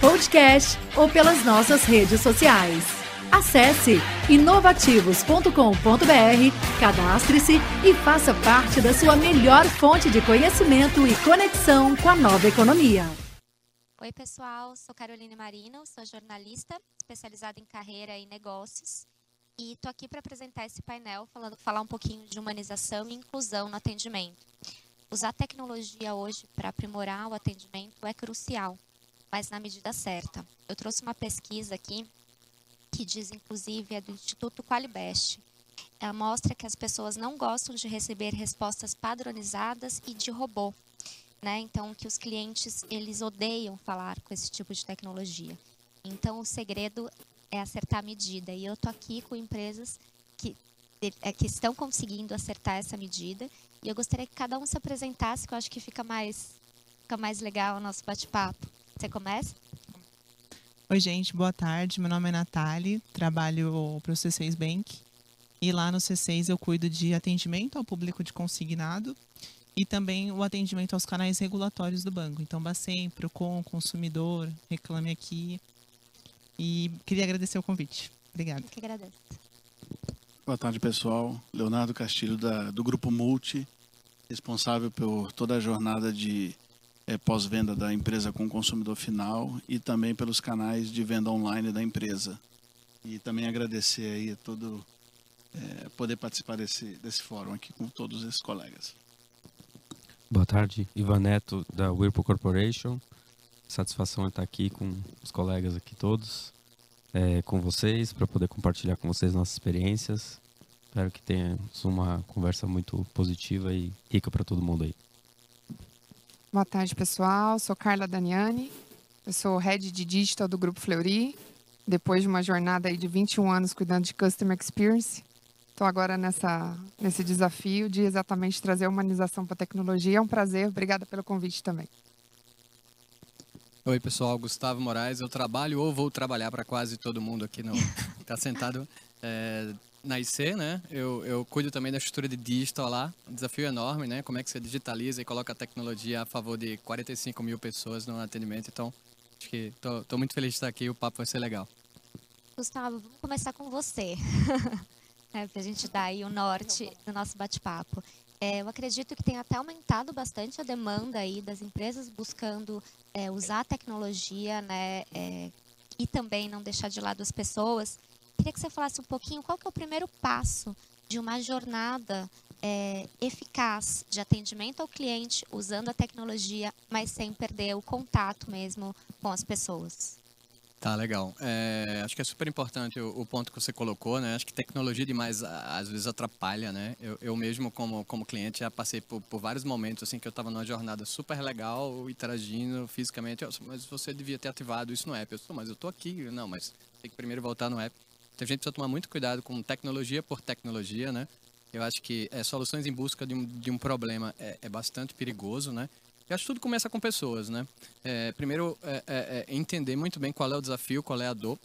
podcast ou pelas nossas redes sociais. Acesse inovativos.com.br, cadastre-se e faça parte da sua melhor fonte de conhecimento e conexão com a nova economia. Oi, pessoal, sou Caroline Marino, sou jornalista especializada em carreira e negócios e estou aqui para apresentar esse painel, falando, falar um pouquinho de humanização e inclusão no atendimento. Usar tecnologia hoje para aprimorar o atendimento é crucial, mas na medida certa. Eu trouxe uma pesquisa aqui que diz, inclusive, é do Instituto Qualibest. Ela mostra que as pessoas não gostam de receber respostas padronizadas e de robô. Né? Então, que os clientes eles odeiam falar com esse tipo de tecnologia. Então, o segredo é acertar a medida. E eu estou aqui com empresas que, é, que estão conseguindo acertar essa medida. E eu gostaria que cada um se apresentasse, que eu acho que fica mais, fica mais legal o nosso bate-papo. Você começa? Oi, gente, boa tarde. Meu nome é Natália, trabalho para o C6 Bank. E lá no C6 eu cuido de atendimento ao público de consignado e também o atendimento aos canais regulatórios do banco. Então, Bacen, Procon, Consumidor, Reclame Aqui, e queria agradecer o convite. Obrigada. Eu que agradeço. Boa tarde, pessoal. Leonardo Castilho, da, do Grupo Multi, responsável por toda a jornada de é, pós-venda da empresa com o consumidor final e também pelos canais de venda online da empresa. E também agradecer aí todo é, poder participar desse, desse fórum aqui com todos esses colegas. Boa tarde, Ivan Neto, da Whirlpool Corporation. Satisfação estar aqui com os colegas aqui todos, é, com vocês, para poder compartilhar com vocês nossas experiências. Espero que tenhamos uma conversa muito positiva e rica para todo mundo aí. Boa tarde, pessoal. Sou Carla Daniani. Eu sou head de digital do Grupo Fleury. Depois de uma jornada aí de 21 anos cuidando de Customer Experience, estou agora nessa, nesse desafio de exatamente trazer humanização para a tecnologia. É um prazer. Obrigada pelo convite também. Oi, pessoal. Gustavo Moraes. Eu trabalho ou vou trabalhar para quase todo mundo aqui no. Está sentado é, na IC, né? Eu, eu cuido também da estrutura de digital lá. Um desafio enorme, né? Como é que você digitaliza e coloca a tecnologia a favor de 45 mil pessoas no atendimento. Então, acho que estou muito feliz de estar aqui. O papo vai ser legal. Gustavo, vamos começar com você. é, para a gente dar aí o norte do nosso bate-papo. É, eu acredito que tem até aumentado bastante a demanda aí das empresas buscando é, usar a tecnologia, né, é, e também não deixar de lado as pessoas. Queria que você falasse um pouquinho qual que é o primeiro passo de uma jornada é, eficaz de atendimento ao cliente usando a tecnologia, mas sem perder o contato mesmo com as pessoas. Tá, legal. É, acho que é super importante o, o, ponto que você colocou, né? Acho que tecnologia demais às vezes atrapalha, né? Eu, eu mesmo, como, como cliente, já passei por, por vários momentos, assim, que eu estava numa jornada super legal, interagindo fisicamente. Mas você devia ter ativado isso no app. Eu mas eu tô aqui. Não, mas tem que primeiro voltar no app. Então a gente precisa tomar muito cuidado com tecnologia por tecnologia, né? Eu acho que é, soluções em busca de um, de um problema é, é bastante perigoso, né? Eu acho que tudo começa com pessoas, né? É, primeiro, é, é, é, entender muito bem qual é o desafio, qual é a dor.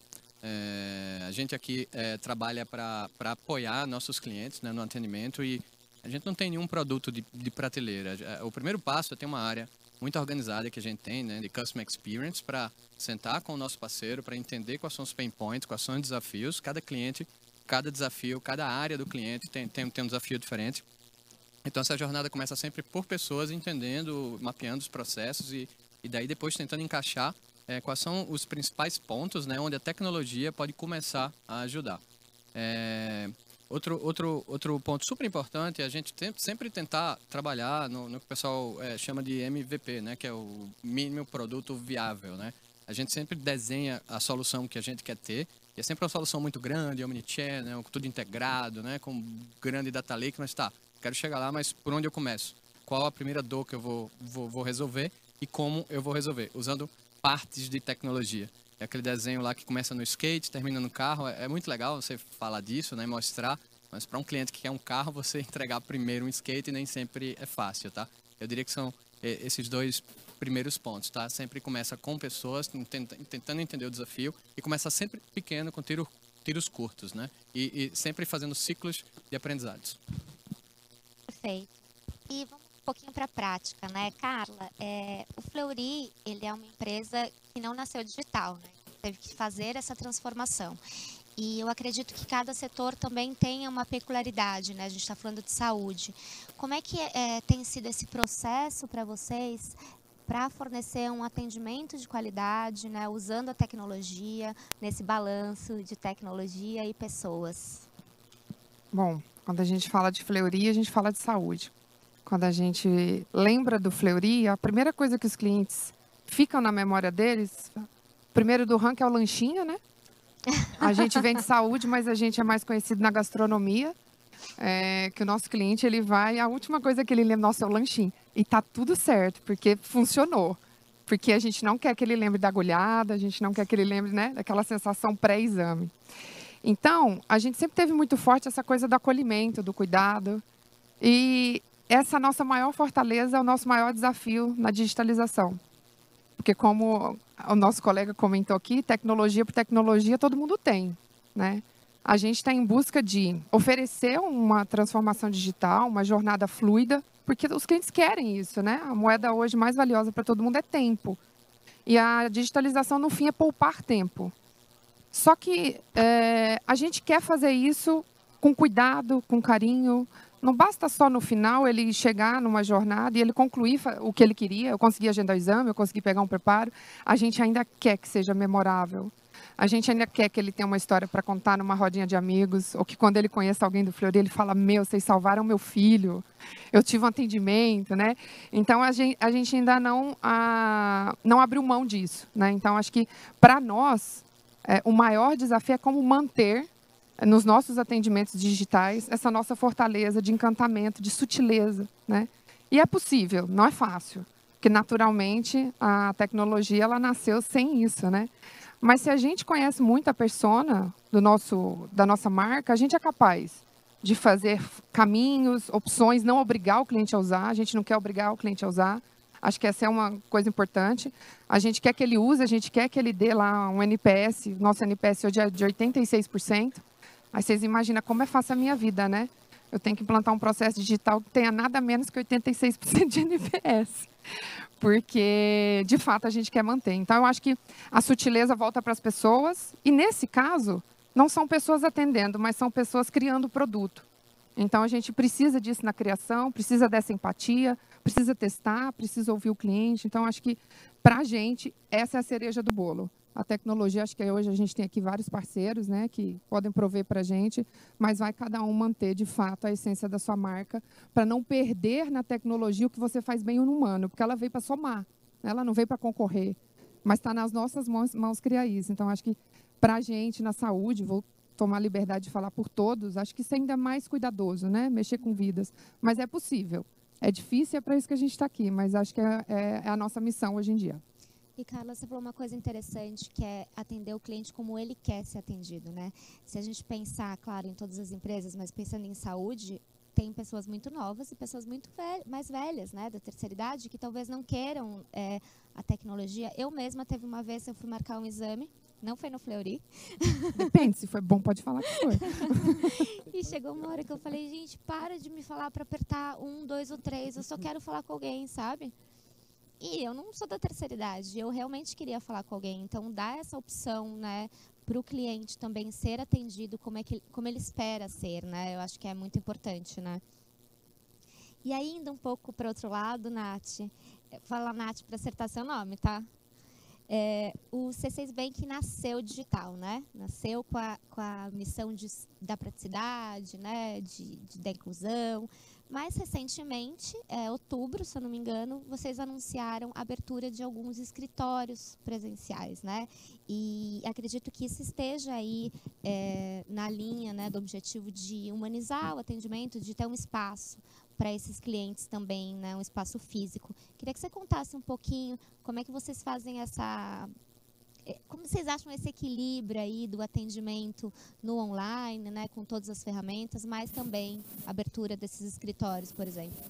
A gente aqui trabalha para apoiar nossos clientes né, no atendimento e a gente não tem nenhum produto de, de prateleira. O primeiro passo é ter uma área muito organizada que a gente tem, né, de Customer Experience, para sentar com o nosso parceiro, para entender quais são os pain points, quais são os desafios. Cada cliente, cada desafio, cada área do cliente tem, tem, tem um desafio diferente. Então essa jornada começa sempre por pessoas entendendo, mapeando os processos e, e daí depois tentando encaixar é, quais são os principais pontos né, onde a tecnologia pode começar a ajudar. É, outro, outro, outro ponto super importante é a gente tem, sempre tentar trabalhar no, no que o pessoal é, chama de MVP, né, que é o mínimo produto viável. Né? A gente sempre desenha a solução que a gente quer ter e é sempre uma solução muito grande, omnichannel, tudo integrado, né, com grande data lake, mas tá, quero chegar lá, mas por onde eu começo? Qual a primeira dor que eu vou, vou, vou resolver e como eu vou resolver? Usando partes de tecnologia. É aquele desenho lá que começa no skate, termina no carro. É, é muito legal você falar disso, né? Mostrar. Mas para um cliente que quer um carro, você entregar primeiro um skate nem sempre é fácil, tá? Eu diria que são é, esses dois primeiros pontos, tá? Sempre começa com pessoas tentando entender o desafio e começa sempre pequeno, com tiro, tiros curtos, né? E, e sempre fazendo ciclos de aprendizados. Perfeito. E vamos pouquinho para a prática, né, Carla? É, o Fleury, ele é uma empresa que não nasceu digital, né? Teve que fazer essa transformação. E eu acredito que cada setor também tenha uma peculiaridade, né? A gente está falando de saúde. Como é que é, tem sido esse processo para vocês para fornecer um atendimento de qualidade, né? Usando a tecnologia nesse balanço de tecnologia e pessoas? Bom, quando a gente fala de Fleury, a gente fala de saúde. Quando a gente lembra do Fleury, a primeira coisa que os clientes ficam na memória deles, primeiro do ranking é o lanchinho, né? A gente vende saúde, mas a gente é mais conhecido na gastronomia. É, que o nosso cliente ele vai, a última coisa que ele lembra, nossa, é o lanchinho. E tá tudo certo, porque funcionou. Porque a gente não quer que ele lembre da agulhada, a gente não quer que ele lembre né, daquela sensação pré-exame. Então, a gente sempre teve muito forte essa coisa do acolhimento, do cuidado. E essa nossa maior fortaleza é o nosso maior desafio na digitalização. Porque como o nosso colega comentou aqui, tecnologia por tecnologia todo mundo tem, né? A gente está em busca de oferecer uma transformação digital, uma jornada fluida, porque os clientes querem isso, né? A moeda hoje mais valiosa para todo mundo é tempo. E a digitalização, no fim, é poupar tempo. Só que é, a gente quer fazer isso com cuidado, com carinho, não basta só no final ele chegar numa jornada e ele concluir o que ele queria. Eu consegui agendar o exame, eu consegui pegar um preparo. A gente ainda quer que seja memorável. A gente ainda quer que ele tenha uma história para contar numa rodinha de amigos, ou que quando ele conheça alguém do Fleury, ele fala: Meu, vocês salvaram meu filho, eu tive um atendimento, né? Então a gente, a gente ainda não, a, não abriu mão disso, né? Então acho que para nós, é, o maior desafio é como manter nos nossos atendimentos digitais essa nossa fortaleza de encantamento, de sutileza, né? E é possível, não é fácil, porque naturalmente a tecnologia ela nasceu sem isso, né? Mas se a gente conhece muito a persona do nosso da nossa marca, a gente é capaz de fazer caminhos, opções, não obrigar o cliente a usar, a gente não quer obrigar o cliente a usar. Acho que essa é uma coisa importante. A gente quer que ele use, a gente quer que ele dê lá um NPS. Nosso NPS hoje é de 86%. Aí vocês imaginam como é fácil a minha vida, né? Eu tenho que implantar um processo digital que tenha nada menos que 86% de NPS. Porque, de fato, a gente quer manter. Então, eu acho que a sutileza volta para as pessoas. E, nesse caso, não são pessoas atendendo, mas são pessoas criando o produto. Então, a gente precisa disso na criação, precisa dessa empatia, precisa testar, precisa ouvir o cliente. Então, acho que, para a gente, essa é a cereja do bolo. A tecnologia, acho que hoje a gente tem aqui vários parceiros né, que podem prover para a gente, mas vai cada um manter, de fato, a essência da sua marca, para não perder na tecnologia o que você faz bem no humano, porque ela veio para somar, né? ela não veio para concorrer, mas está nas nossas mãos, mãos criar isso. Então, acho que para a gente, na saúde, vou tomar liberdade de falar por todos, acho que isso é ainda mais cuidadoso, né? mexer com vidas, mas é possível. É difícil, é para isso que a gente está aqui, mas acho que é, é, é a nossa missão hoje em dia. E Carla, você falou uma coisa interessante que é atender o cliente como ele quer ser atendido, né? Se a gente pensar, claro, em todas as empresas, mas pensando em saúde, tem pessoas muito novas e pessoas muito mais velhas, né, da terceira idade, que talvez não queiram é, a tecnologia. Eu mesma teve uma vez eu fui marcar um exame, não foi no Fleury. Depende, se foi bom pode falar que foi. e chegou uma hora que eu falei, gente, para de me falar para apertar um, dois ou três, eu só quero falar com alguém, sabe? E eu não sou da terceira idade, eu realmente queria falar com alguém. Então, dar essa opção, né, para o cliente também ser atendido como, é que, como ele espera ser, né? Eu acho que é muito importante, né? E ainda um pouco para outro lado, Nath, fala Nath para acertar seu nome, tá? É, o C6 Bank nasceu digital, né? Nasceu com a, com a missão de, da praticidade, né? De, de, da inclusão, mais recentemente, é, outubro, se eu não me engano, vocês anunciaram a abertura de alguns escritórios presenciais, né? E acredito que isso esteja aí é, na linha né, do objetivo de humanizar o atendimento, de ter um espaço para esses clientes também, né, um espaço físico. Queria que você contasse um pouquinho como é que vocês fazem essa como vocês acham esse equilíbrio aí do atendimento no online, né, com todas as ferramentas, mas também abertura desses escritórios, por exemplo?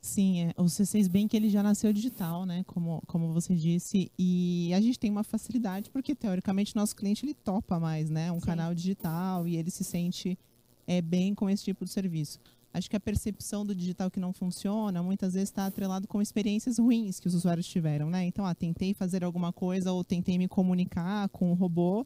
Sim, é, o C6 Bank ele já nasceu digital, né, como, como você disse, e a gente tem uma facilidade porque teoricamente nosso cliente ele topa mais, né, um Sim. canal digital e ele se sente é, bem com esse tipo de serviço. Acho que a percepção do digital que não funciona muitas vezes está atrelado com experiências ruins que os usuários tiveram, né? Então, ah, tentei fazer alguma coisa ou tentei me comunicar com o robô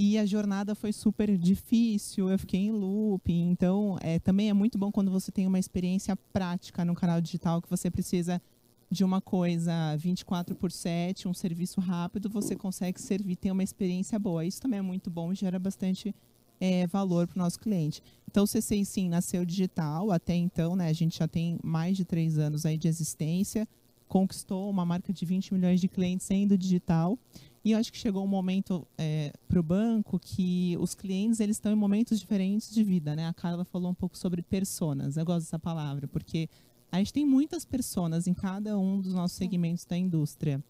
e a jornada foi super difícil, eu fiquei em loop. Então, é, também é muito bom quando você tem uma experiência prática no canal digital que você precisa de uma coisa 24 por 7, um serviço rápido, você consegue servir, ter uma experiência boa. Isso também é muito bom e gera bastante é, valor para o nosso cliente. Então, o C6 sim nasceu digital, até então, né, a gente já tem mais de três anos aí de existência, conquistou uma marca de 20 milhões de clientes sendo digital. E eu acho que chegou um momento é, para o banco que os clientes eles estão em momentos diferentes de vida, né? A Carla falou um pouco sobre personas. Eu gosto dessa palavra porque a gente tem muitas personas em cada um dos nossos segmentos da indústria.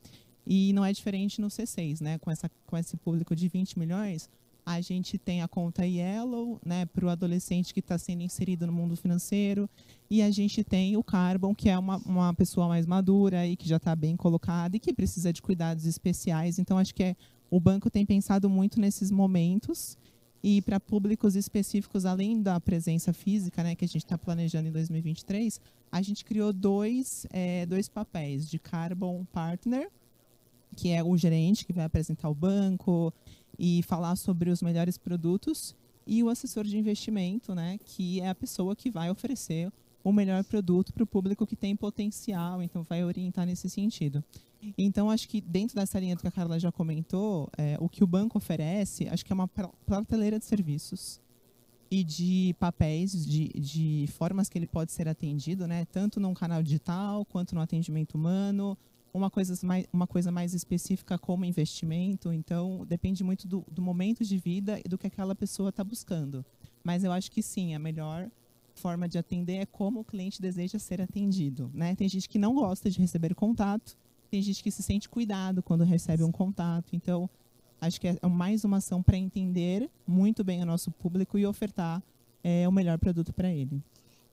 E não é diferente no C6, né? Com, essa, com esse público de 20 milhões, a gente tem a conta Yellow, né, para o adolescente que está sendo inserido no mundo financeiro. E a gente tem o Carbon, que é uma, uma pessoa mais madura e que já está bem colocada e que precisa de cuidados especiais. Então, acho que é, o banco tem pensado muito nesses momentos. E para públicos específicos, além da presença física, né, que a gente está planejando em 2023, a gente criou dois, é, dois papéis de Carbon Partner, que é o gerente que vai apresentar o banco, e falar sobre os melhores produtos e o assessor de investimento, né, que é a pessoa que vai oferecer o melhor produto para o público que tem potencial, então vai orientar nesse sentido. Então, acho que dentro dessa linha que a Carla já comentou, é, o que o banco oferece, acho que é uma prateleira de serviços e de papéis, de, de formas que ele pode ser atendido, né, tanto num canal digital quanto no atendimento humano, uma coisa mais, uma coisa mais específica como investimento. Então, depende muito do, do momento de vida e do que aquela pessoa está buscando. Mas eu acho que sim, a melhor forma de atender é como o cliente deseja ser atendido. Né? Tem gente que não gosta de receber contato, tem gente que se sente cuidado quando recebe um contato. Então, acho que é mais uma ação para entender muito bem o nosso público e ofertar é, o melhor produto para ele.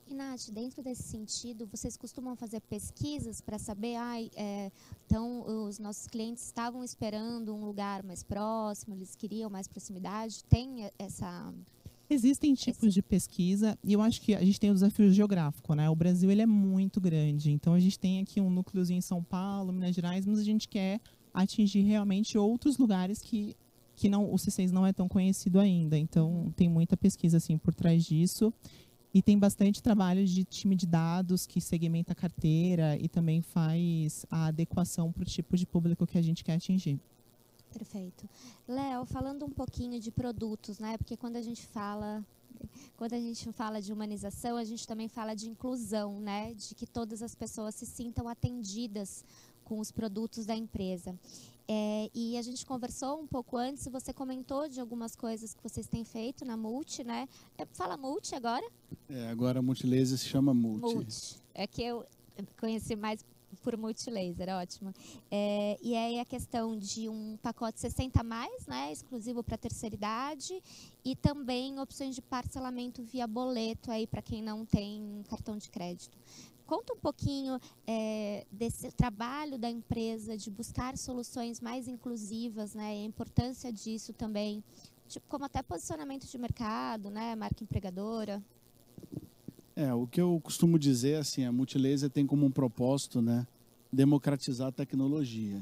E, Nath, dentro desse sentido, vocês costumam fazer pesquisas para saber, ah, é, então os nossos clientes estavam esperando um lugar mais próximo, eles queriam mais proximidade? Tem essa... Existem tipos Esse... de pesquisa e eu acho que a gente tem o desafio geográfico, né? O Brasil ele é muito grande, então a gente tem aqui um núcleozinho em São Paulo, Minas Gerais, mas a gente quer atingir realmente outros lugares que que não o C6 não é tão conhecido ainda. Então tem muita pesquisa assim por trás disso. E tem bastante trabalho de time de dados que segmenta a carteira e também faz a adequação para o tipo de público que a gente quer atingir. Perfeito. Léo, falando um pouquinho de produtos, né? Porque quando a gente fala quando a gente fala de humanização, a gente também fala de inclusão, né? De que todas as pessoas se sintam atendidas com os produtos da empresa. É, e a gente conversou um pouco antes, você comentou de algumas coisas que vocês têm feito na Multi, né? É, fala Multi agora? É, agora a Multilaser se chama Multi. Multi. É que eu conheci mais por Multilaser, ótimo. É, e aí a questão de um pacote 60 mais, né, exclusivo para terceira idade, e também opções de parcelamento via boleto aí para quem não tem cartão de crédito. Conta um pouquinho é, desse trabalho da empresa de buscar soluções mais inclusivas, né? A importância disso também, tipo, como até posicionamento de mercado, né? Marca empregadora. É, o que eu costumo dizer, assim, a Multilaser tem como um propósito, né? Democratizar a tecnologia.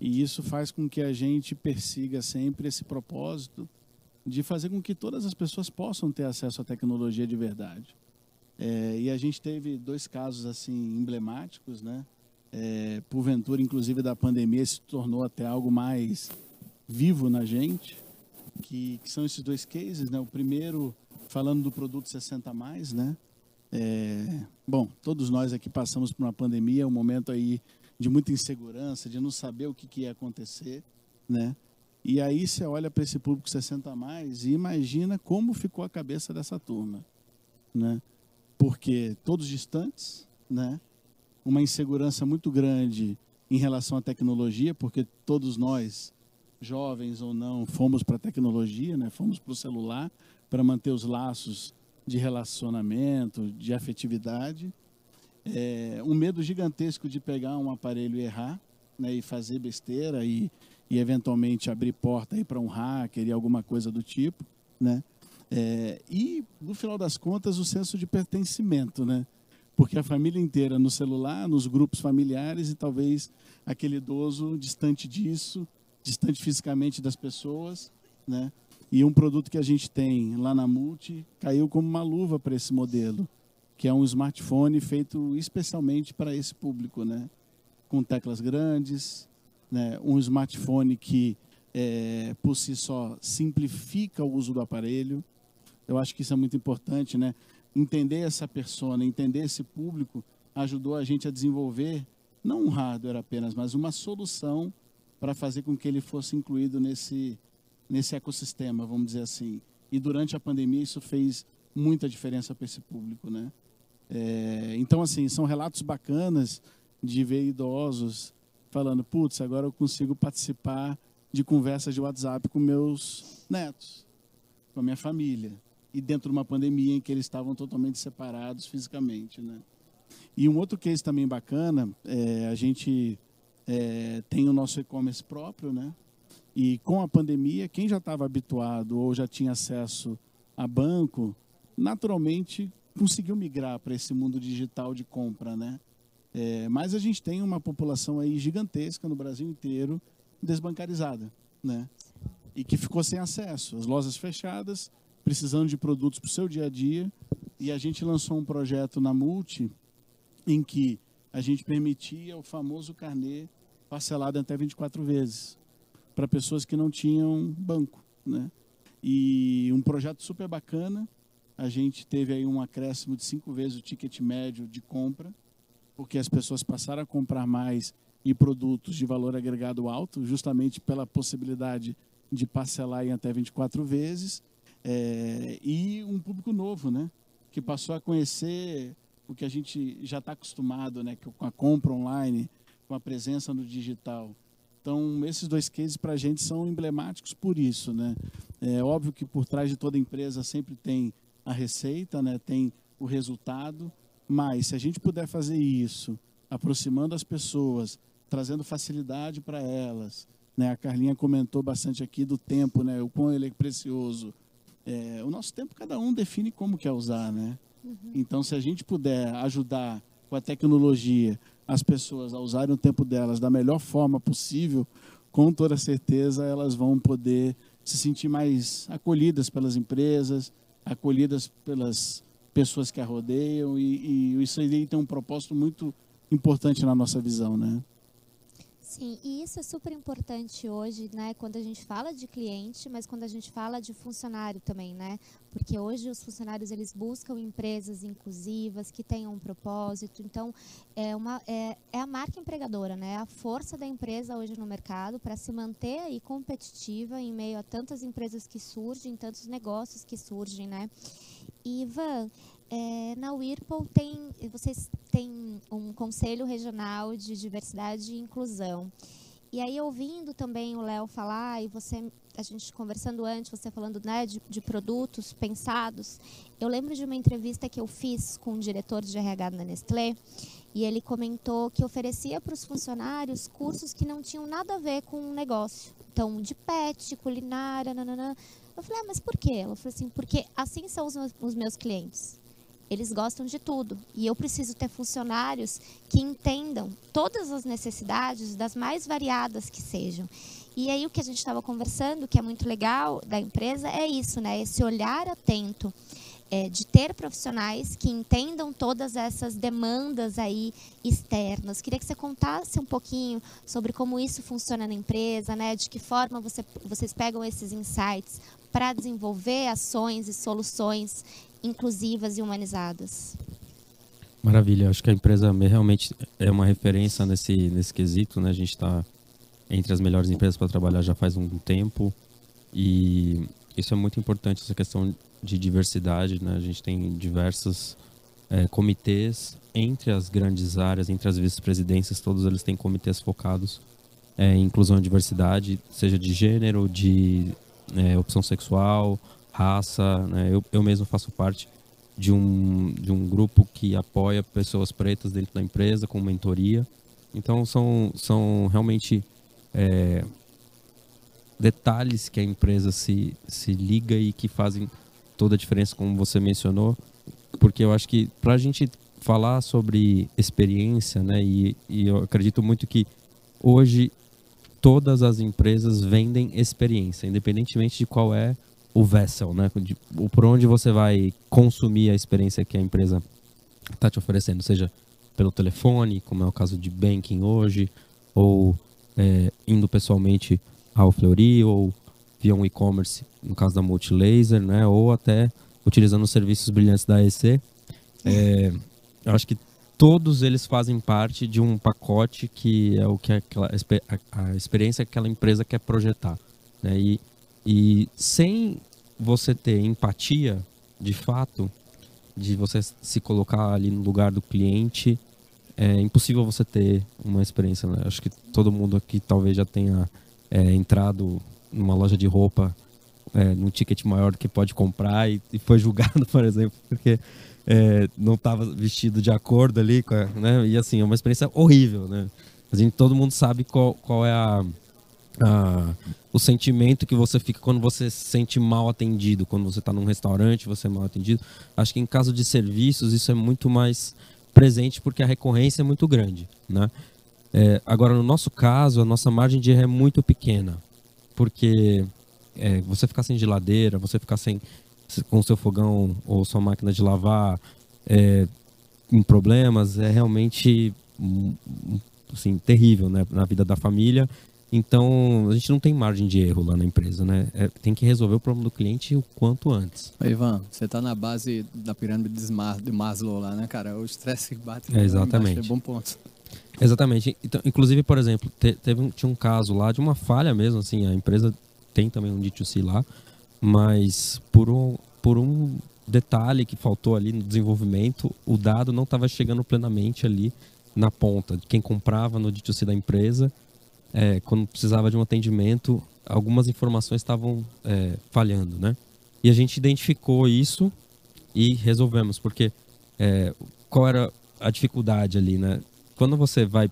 E isso faz com que a gente persiga sempre esse propósito de fazer com que todas as pessoas possam ter acesso à tecnologia de verdade. É, e a gente teve dois casos assim emblemáticos, né? É, porventura, inclusive da pandemia, se tornou até algo mais vivo na gente, que, que são esses dois cases, né? O primeiro falando do produto 60 mais, né? É, bom, todos nós aqui passamos por uma pandemia, um momento aí de muita insegurança, de não saber o que, que ia acontecer, né? E aí você olha para esse público 60 mais e imagina como ficou a cabeça dessa turma, né? Porque todos distantes, né? Uma insegurança muito grande em relação à tecnologia, porque todos nós, jovens ou não, fomos para a tecnologia, né? Fomos para o celular para manter os laços de relacionamento, de afetividade. É, um medo gigantesco de pegar um aparelho e errar, né? E fazer besteira e, e eventualmente abrir porta para um hacker e alguma coisa do tipo, né? É, e, no final das contas, o senso de pertencimento, né? Porque a família inteira no celular, nos grupos familiares e talvez aquele idoso distante disso, distante fisicamente das pessoas, né? E um produto que a gente tem lá na Multi caiu como uma luva para esse modelo, que é um smartphone feito especialmente para esse público, né? Com teclas grandes, né? Um smartphone que é, por si só simplifica o uso do aparelho, eu acho que isso é muito importante, né? Entender essa persona, entender esse público, ajudou a gente a desenvolver não um hardware apenas, mas uma solução para fazer com que ele fosse incluído nesse nesse ecossistema, vamos dizer assim. E durante a pandemia isso fez muita diferença para esse público, né? É, então assim são relatos bacanas de ver idosos falando, putz, agora eu consigo participar de conversas de WhatsApp com meus netos, com a minha família e dentro de uma pandemia em que eles estavam totalmente separados fisicamente, né? E um outro case também bacana, é, a gente é, tem o nosso e-commerce próprio, né? E com a pandemia, quem já estava habituado ou já tinha acesso a banco, naturalmente conseguiu migrar para esse mundo digital de compra, né? É, mas a gente tem uma população aí gigantesca no Brasil inteiro desbancarizada, né? E que ficou sem acesso, as lojas fechadas, precisando de produtos para o seu dia a dia. E a gente lançou um projeto na Multi em que a gente permitia o famoso carnê parcelado até 24 vezes para pessoas que não tinham banco, né? E um projeto super bacana. A gente teve aí um acréscimo de cinco vezes o ticket médio de compra, porque as pessoas passaram a comprar mais e produtos de valor agregado alto, justamente pela possibilidade de parcelar em até 24 vezes é, e um público novo, né? Que passou a conhecer o que a gente já está acostumado, né? Com a compra online, com a presença no digital. Então, esses dois cases para a gente são emblemáticos por isso, né? É óbvio que por trás de toda empresa sempre tem a receita, né? Tem o resultado, mas se a gente puder fazer isso, aproximando as pessoas, trazendo facilidade para elas, né? A Carlinha comentou bastante aqui do tempo, né? O quão ele é precioso é, o nosso tempo cada um define como quer usar, né? Uhum. Então, se a gente puder ajudar com a tecnologia as pessoas a usarem o tempo delas da melhor forma possível, com toda certeza elas vão poder se sentir mais acolhidas pelas empresas, acolhidas pelas pessoas que a rodeiam e, e isso aí tem um propósito muito importante na nossa visão, né? Sim, e isso é super importante hoje, né, quando a gente fala de cliente, mas quando a gente fala de funcionário também, né? Porque hoje os funcionários eles buscam empresas inclusivas que tenham um propósito. Então, é uma é, é a marca empregadora, né? A força da empresa hoje no mercado para se manter aí competitiva em meio a tantas empresas que surgem, tantos negócios que surgem, né? Ivan, é, na Whirlpool tem, vocês têm um conselho regional de diversidade e inclusão. E aí ouvindo também o Léo falar e você, a gente conversando antes, você falando né, de, de, produtos pensados, eu lembro de uma entrevista que eu fiz com um diretor de RH da Nestlé e ele comentou que oferecia para os funcionários cursos que não tinham nada a ver com o negócio. Então, de pet, culinária, nananã. Eu falei, ah, mas por quê? Ela falou assim, porque assim são os meus, os meus clientes. Eles gostam de tudo. E eu preciso ter funcionários que entendam todas as necessidades, das mais variadas que sejam. E aí o que a gente estava conversando, que é muito legal da empresa, é isso, né? Esse olhar atento. É, de ter profissionais que entendam todas essas demandas aí externas. Queria que você contasse um pouquinho sobre como isso funciona na empresa, né? De que forma você, vocês pegam esses insights para desenvolver ações e soluções inclusivas e humanizadas. Maravilha, acho que a empresa realmente é uma referência nesse, nesse quesito, né? A gente está entre as melhores empresas para trabalhar já faz um tempo e isso é muito importante, essa questão de diversidade, né? A gente tem diversas é, comitês entre as grandes áreas, entre as vice-presidências, todos eles têm comitês focados é, em inclusão e diversidade, seja de gênero, de é, opção sexual, raça. Né? Eu, eu mesmo faço parte de um, de um grupo que apoia pessoas pretas dentro da empresa com mentoria. Então são, são realmente é, detalhes que a empresa se, se liga e que fazem toda a diferença, como você mencionou, porque eu acho que para a gente falar sobre experiência, né, e, e eu acredito muito que hoje todas as empresas vendem experiência, independentemente de qual é o vessel, né, de, por onde você vai consumir a experiência que a empresa está te oferecendo, seja pelo telefone, como é o caso de banking hoje, ou é, indo pessoalmente ao Fleury, ou via um e-commerce, no caso da Multilaser, né? Ou até utilizando os serviços brilhantes da EC. É, eu acho que todos eles fazem parte de um pacote que é o que aquela, a, experiência que aquela empresa quer projetar. Né? E, e sem você ter empatia, de fato, de você se colocar ali no lugar do cliente, é impossível você ter uma experiência. Né? Acho que todo mundo aqui talvez já tenha é, entrado numa loja de roupa é, num ticket maior do que pode comprar e, e foi julgado, por exemplo, porque é, não estava vestido de acordo ali, a, né? E assim, é uma experiência horrível, né? A gente, todo mundo sabe qual, qual é a, a, o sentimento que você fica quando você se sente mal atendido, quando você está num restaurante, você é mal atendido. Acho que em caso de serviços isso é muito mais presente porque a recorrência é muito grande, né? É, agora, no nosso caso, a nossa margem de erro é muito pequena porque é, você ficar sem geladeira, você ficar sem com seu fogão ou sua máquina de lavar é, em problemas é realmente assim, terrível né, na vida da família. Então, a gente não tem margem de erro lá na empresa, né? É, tem que resolver o problema do cliente o quanto antes. Ivan, você está na base da pirâmide de Maslow lá, né, cara? O estresse bate é, exatamente. é bom ponto. Exatamente. Então, inclusive, por exemplo, te, teve um, tinha um caso lá de uma falha mesmo, assim, a empresa tem também um D2C lá, mas por um, por um detalhe que faltou ali no desenvolvimento, o dado não estava chegando plenamente ali na ponta. Quem comprava no D2C da empresa, é, quando precisava de um atendimento, algumas informações estavam é, falhando, né? E a gente identificou isso e resolvemos, porque é, qual era a dificuldade ali, né? Quando você vai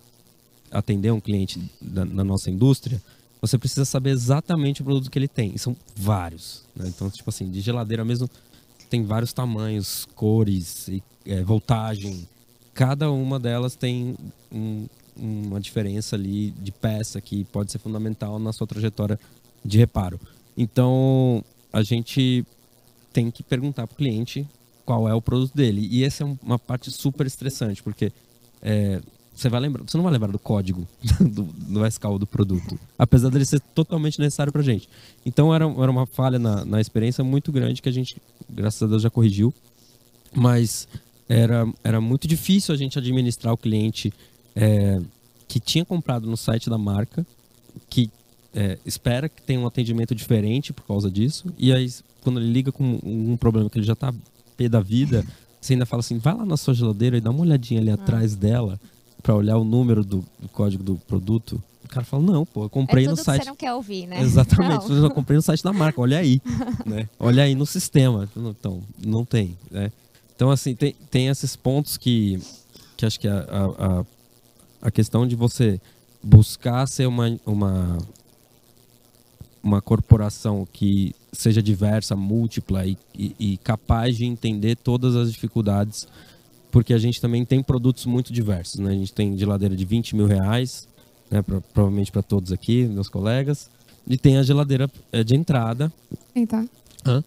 atender um cliente da, na nossa indústria, você precisa saber exatamente o produto que ele tem. E são vários. Né? Então, tipo assim, de geladeira mesmo tem vários tamanhos, cores, e, é, voltagem. Cada uma delas tem um, uma diferença ali de peça que pode ser fundamental na sua trajetória de reparo. Então, a gente tem que perguntar para o cliente qual é o produto dele. E essa é uma parte super estressante, porque é, você vai lembrar, você não vai lembrar do código do, do SKU do produto, apesar dele ser totalmente necessário para gente. Então era, era uma falha na, na experiência muito grande que a gente, graças a Deus, já corrigiu, mas era, era muito difícil a gente administrar o cliente é, que tinha comprado no site da marca, que é, espera que tenha um atendimento diferente por causa disso, e aí quando ele liga com um, problema que ele já está pé da vida, você ainda fala assim, vai lá na sua geladeira e dá uma olhadinha ali ah. atrás dela para olhar o número do, do, código do produto. O cara fala, não, pô, eu comprei é no site. Você não quer ouvir, né? Exatamente, não. eu comprei no site da marca, olha aí. né? Olha aí no sistema. Então, não tem. Né? Então, assim, tem, tem esses pontos que, que acho que a, a, a questão de você buscar ser uma, uma, uma corporação que seja diversa, múltipla e, e, e capaz de entender todas as dificuldades porque a gente também tem produtos muito diversos, né? A gente tem geladeira de 20 mil reais, né? Pra, provavelmente para todos aqui, meus colegas. E tem a geladeira é, de entrada. Então. Hã?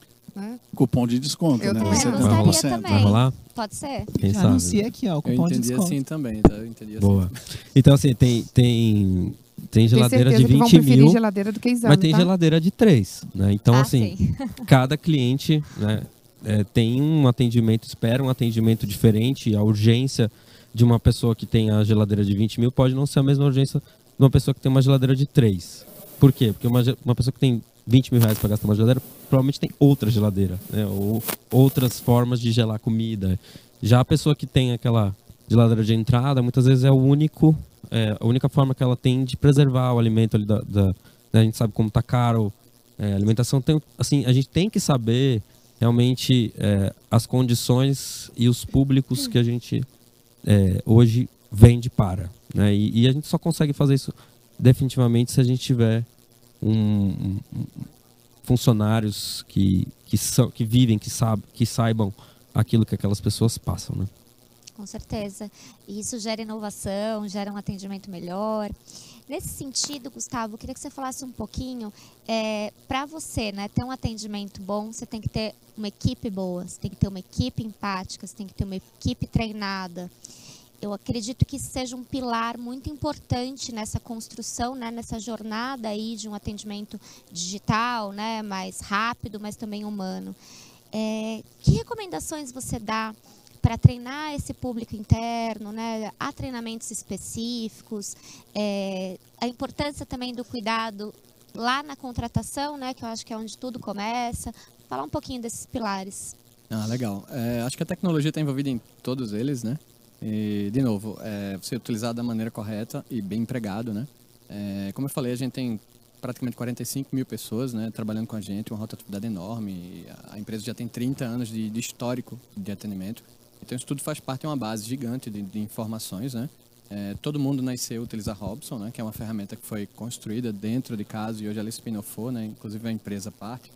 Cupom de desconto, eu né? Você vai rolar? Também. Vai rolar? Pode ser. Quem Já sabe? anuncia aqui, ó, o cupom eu entendi de desconto. assim também, tá? Eu entendi assim. Boa. Então, assim, tem, tem, tem geladeira de 20 que mil. geladeira do que exame, mas tem tá? geladeira de 3, né? Então, ah, assim, cada cliente, né? é, tem um atendimento, espera um atendimento diferente, a urgência de uma pessoa que tem a geladeira de 20 mil pode não ser a mesma urgência de uma pessoa que tem uma geladeira de 3. Por quê? Porque uma, uma pessoa que tem 20 mil reais para gastar uma geladeira, provavelmente tem outra geladeira, né? ou outras formas de gelar comida. Já a pessoa que tem aquela geladeira de entrada, muitas vezes é o único, é, a única forma que ela tem de preservar o alimento ali da, da né? a gente sabe como tá caro é, alimentação. Tem, assim, a gente tem que saber realmente é, as condições e os públicos que a gente é, hoje vende para, né? E, e, a gente só consegue fazer isso definitivamente se a gente tiver um, um, funcionários que, que, são, que vivem, que, sabe, que saibam aquilo que aquelas pessoas passam, né? Com certeza. Isso gera inovação, gera um atendimento melhor. Nesse sentido, Gustavo, queria que você falasse um pouquinho, é, para você né, ter um atendimento bom, você tem que ter uma equipe boa, você tem que ter uma equipe empática, você tem que ter uma equipe treinada. Eu acredito que isso seja um pilar muito importante nessa construção, né, nessa jornada aí de um atendimento digital, né, mais rápido, mas também humano. É, que recomendações você dá para treinar esse público interno, né? Há treinamentos específicos, é, a importância também do cuidado lá na contratação, né? Que eu acho que é onde tudo começa. Falar um pouquinho desses pilares. Ah, legal. É, acho que a tecnologia está envolvida em todos eles, né? E, de novo, é, você utilizar da maneira correta e bem empregado, né? É, como eu falei, a gente tem praticamente 45 mil pessoas né, trabalhando com a gente, uma rotatividade enorme. A empresa já tem 30 anos de, de histórico de atendimento. Então isso tudo faz parte de uma base gigante de, de informações, né? É, todo mundo nasceu utilizar Robson, né? Que é uma ferramenta que foi construída dentro de casa e hoje ela spin-offou, né? Inclusive a empresa parte.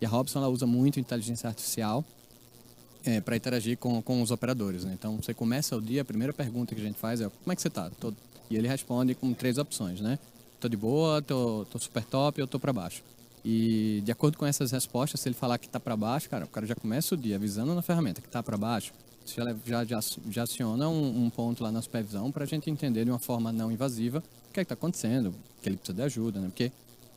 E a Robson ela usa muito inteligência artificial é, para interagir com, com os operadores, né? Então você começa o dia, a primeira pergunta que a gente faz é como é que você está? E ele responde com três opções, né? Tô de boa, tô, tô super top ou tô para baixo. E de acordo com essas respostas, se ele falar que está para baixo, cara, o cara já começa o dia avisando na ferramenta que está para baixo já, já, já aciona um, um, ponto lá na supervisão para a gente entender de uma forma não invasiva o que é está acontecendo, que ele precisa de ajuda, né? Porque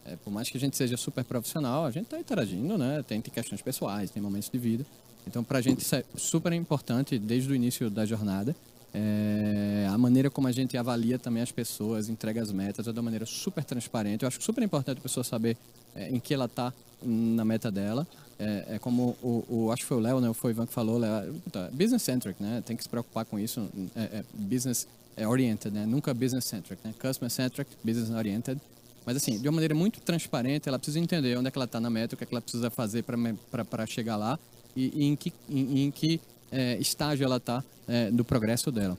é, por mais que a gente seja super profissional, a gente está interagindo, né? Tem, tem questões pessoais, tem momentos de vida. Então, para a gente isso é super importante desde o início da jornada. É, a maneira como a gente avalia também as pessoas, entrega as metas, é de uma maneira super transparente. Eu acho super importante a pessoa saber é, em que ela está na meta dela. É, é, como o, o, acho que foi o Léo, né? O Ivan que falou, Léo, business centric, né? Tem que se preocupar com isso. É, é business é oriented, né? Nunca business centric, né? Customer centric, business oriented. Mas assim, de uma maneira muito transparente, ela precisa entender onde é que ela está na meta, o que é que ela precisa fazer para chegar lá e, e, em que, em, em que é, estágio ela está é, do progresso dela.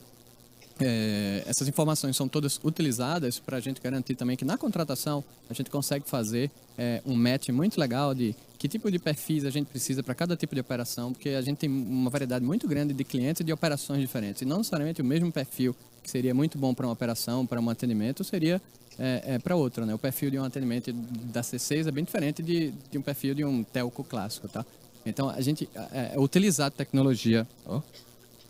É, essas informações são todas utilizadas para a gente garantir também que na contratação a gente consegue fazer é, um match muito legal de que tipo de perfis a gente precisa para cada tipo de operação, porque a gente tem uma variedade muito grande de clientes e de operações diferentes. E não necessariamente o mesmo perfil que seria muito bom para uma operação, para um atendimento, seria é, é, para outra. Né? O perfil de um atendimento da C6 é bem diferente de, de um perfil de um telco clássico. Tá? Então, a gente é, é utilizar tecnologia oh,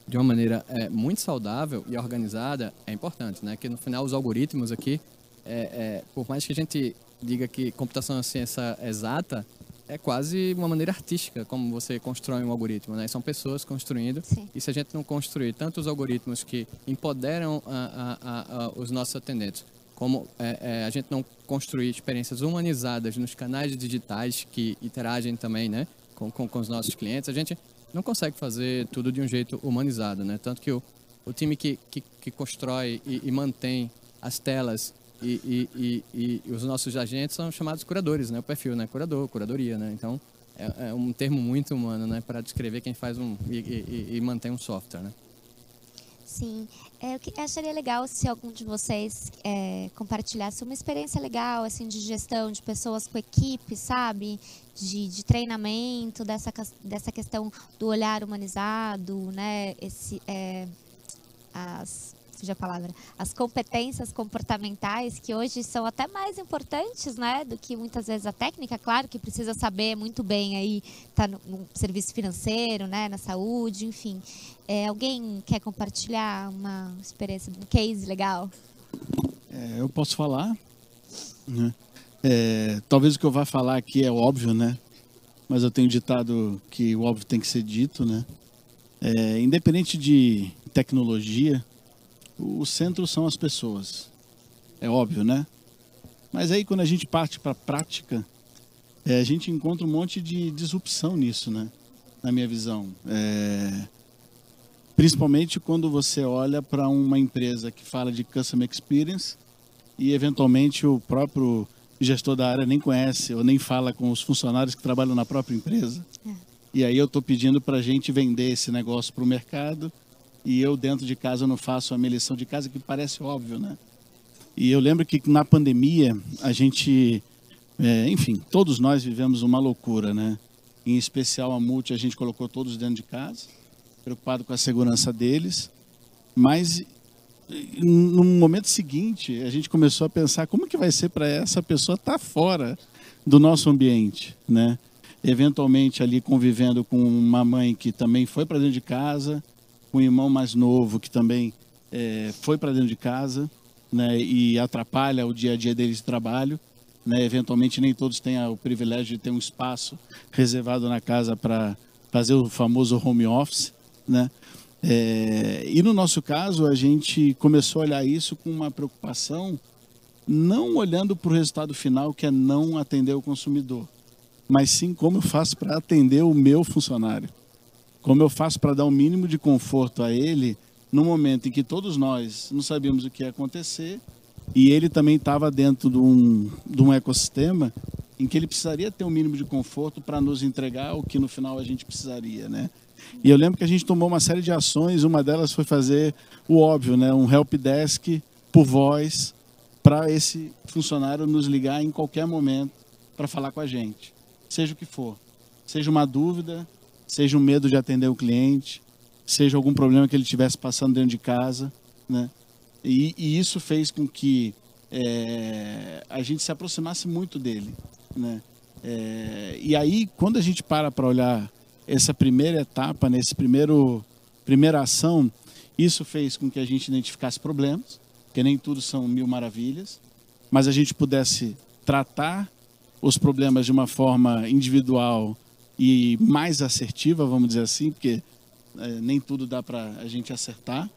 de uma maneira é, muito saudável e organizada é importante. Né? Que no final, os algoritmos aqui, é, por mais que a gente diga que computação é ciência exata, é quase uma maneira artística como você constrói um algoritmo, né? São pessoas construindo. Sim. E se a gente não construir tanto os algoritmos que empoderam a, a, a, os nossos atendentes, como é, é, a gente não construir experiências humanizadas nos canais digitais que interagem também, né, com, com, com, os nossos clientes, a gente não consegue fazer tudo de um jeito humanizado, né? Tanto que o, o time que, que, que constrói e, e mantém as telas e, e, e, os nossos agentes são chamados curadores, né? O perfil, né? Curador, curadoria, né? Então, é, é um termo muito humano, né? Para descrever quem faz um e, e, mantém um software, né? Sim, é, eu acharia legal se algum de vocês é, compartilhasse uma experiência legal, assim, de gestão de pessoas com equipe, sabe? De, de treinamento, dessa, dessa questão do olhar humanizado, né? Esse, é, as a palavra, as competências comportamentais que hoje são até mais importantes, né, do que muitas vezes a técnica, claro que precisa saber muito bem aí, tá no, no serviço financeiro, né, na saúde, enfim. É, alguém quer compartilhar uma experiência, um case legal? É, eu posso falar, né? É, talvez o que eu vá falar aqui é óbvio, né? Mas eu tenho ditado que o óbvio tem que ser dito, né? É, independente de tecnologia, o centro são as pessoas. É óbvio, né? Mas aí quando a gente parte para a prática, é, a gente encontra um monte de disrupção nisso, né? Na minha visão. É... Principalmente quando você olha para uma empresa que fala de Customer Experience e, eventualmente, o próprio gestor da área nem conhece ou nem fala com os funcionários que trabalham na própria empresa. É. E aí eu estou pedindo para a gente vender esse negócio para o mercado e eu dentro de casa não faço a minha lição de casa, que parece óbvio, né? E eu lembro que na pandemia a gente, é, enfim, todos nós vivemos uma loucura, né? Em especial a multi a gente colocou todos dentro de casa, preocupado com a segurança deles, mas no momento seguinte, a gente começou a pensar como que vai ser para essa pessoa estar tá fora do nosso ambiente, né? Eventualmente ali convivendo com uma mãe que também foi para dentro de casa, com um irmão mais novo que também é, foi para dentro de casa, né? E atrapalha o dia a dia deles de trabalho, né? Eventualmente nem todos têm o privilégio de ter um espaço reservado na casa para fazer o famoso home office, né? É, e no nosso caso, a gente começou a olhar isso com uma preocupação, não olhando para o resultado final, que é não atender o consumidor, mas sim como eu faço para atender o meu funcionário. Como eu faço para dar o um mínimo de conforto a ele no momento em que todos nós não sabíamos o que ia acontecer e ele também estava dentro de um, de um ecossistema em que ele precisaria ter um mínimo de conforto para nos entregar o que no final a gente precisaria, né? E eu lembro que a gente tomou uma série de ações, uma delas foi fazer o óbvio, né? um help desk por voz, para esse funcionário nos ligar em qualquer momento para falar com a gente, seja o que for. Seja uma dúvida, seja um medo de atender o cliente, seja algum problema que ele estivesse passando dentro de casa. Né? E, e isso fez com que é, a gente se aproximasse muito dele. Né? É, e aí, quando a gente para para olhar essa primeira etapa, nesse primeiro primeira ação, isso fez com que a gente identificasse problemas, que nem tudo são mil maravilhas, mas a gente pudesse tratar os problemas de uma forma individual e mais assertiva, vamos dizer assim, porque é, nem tudo dá para a gente acertar,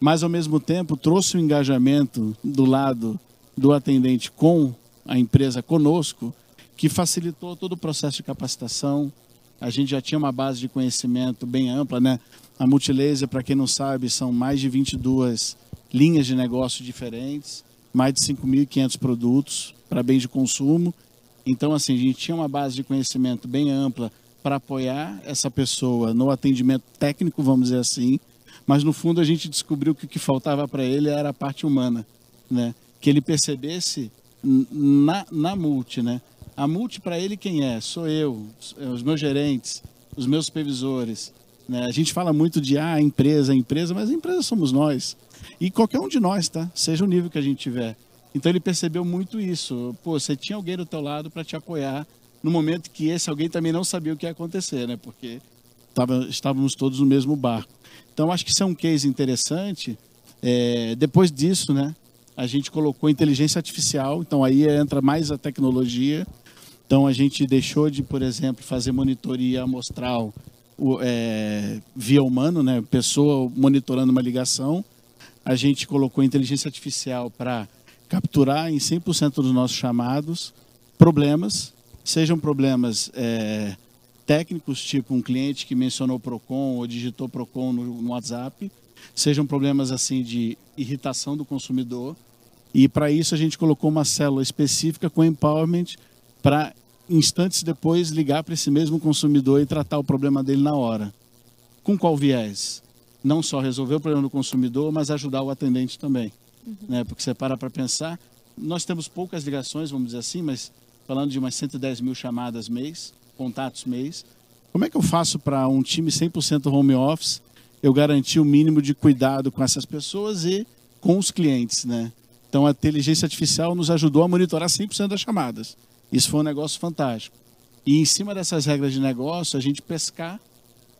mas ao mesmo tempo trouxe o um engajamento do lado do atendente com a empresa conosco, que facilitou todo o processo de capacitação, a gente já tinha uma base de conhecimento bem ampla, né? A Multilaser, para quem não sabe, são mais de 22 linhas de negócio diferentes, mais de 5.500 produtos para bens de consumo. Então, assim, a gente tinha uma base de conhecimento bem ampla para apoiar essa pessoa no atendimento técnico, vamos dizer assim, mas no fundo a gente descobriu que o que faltava para ele era a parte humana, né? Que ele percebesse na, na multi, né? A multi para ele quem é? Sou eu, é, os meus gerentes, os meus supervisores. Né? A gente fala muito de ah, empresa, empresa, mas a empresa somos nós. E qualquer um de nós, tá? Seja o nível que a gente tiver. Então ele percebeu muito isso. Pô, você tinha alguém do teu lado para te apoiar no momento que esse alguém também não sabia o que ia acontecer, né? Porque tava, estávamos todos no mesmo barco. Então acho que isso é um case interessante. É, depois disso, né? A gente colocou inteligência artificial. Então aí entra mais a tecnologia então a gente deixou de, por exemplo, fazer monitoria amostral é, via humano, né, pessoa monitorando uma ligação. A gente colocou inteligência artificial para capturar em 100% dos nossos chamados problemas, sejam problemas é, técnicos, tipo um cliente que mencionou Procon ou digitou Procon no, no WhatsApp, sejam problemas assim de irritação do consumidor. E para isso a gente colocou uma célula específica com empowerment para instantes depois ligar para esse mesmo consumidor e tratar o problema dele na hora. Com qual viés? Não só resolver o problema do consumidor, mas ajudar o atendente também. Uhum. Né? Porque você para para pensar, nós temos poucas ligações, vamos dizer assim, mas falando de umas 110 mil chamadas mês, contatos mês, como é que eu faço para um time 100% home office eu garantir o mínimo de cuidado com essas pessoas e com os clientes, né? Então a inteligência artificial nos ajudou a monitorar 100% das chamadas. Isso foi um negócio fantástico. E em cima dessas regras de negócio, a gente pescar